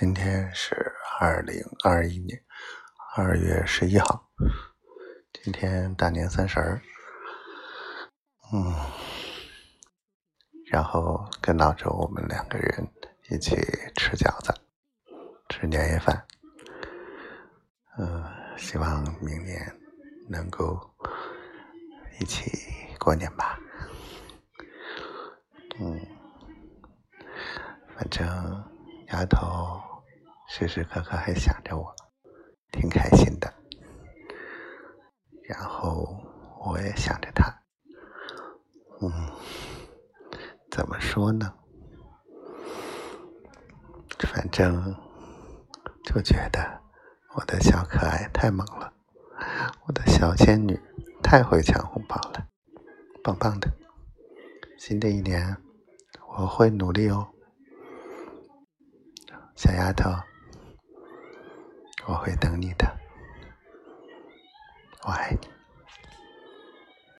今天是二零二一年二月十一号，今天大年三十儿，嗯，然后跟老周我们两个人一起吃饺子，吃年夜饭，嗯，希望明年能够一起过年吧，嗯，反正。丫头时时刻刻还想着我，挺开心的。然后我也想着他，嗯，怎么说呢？反正就觉得我的小可爱太萌了，我的小仙女太会抢红包了，棒棒的！新的一年我会努力哦。小丫头，我会等你的，我爱你。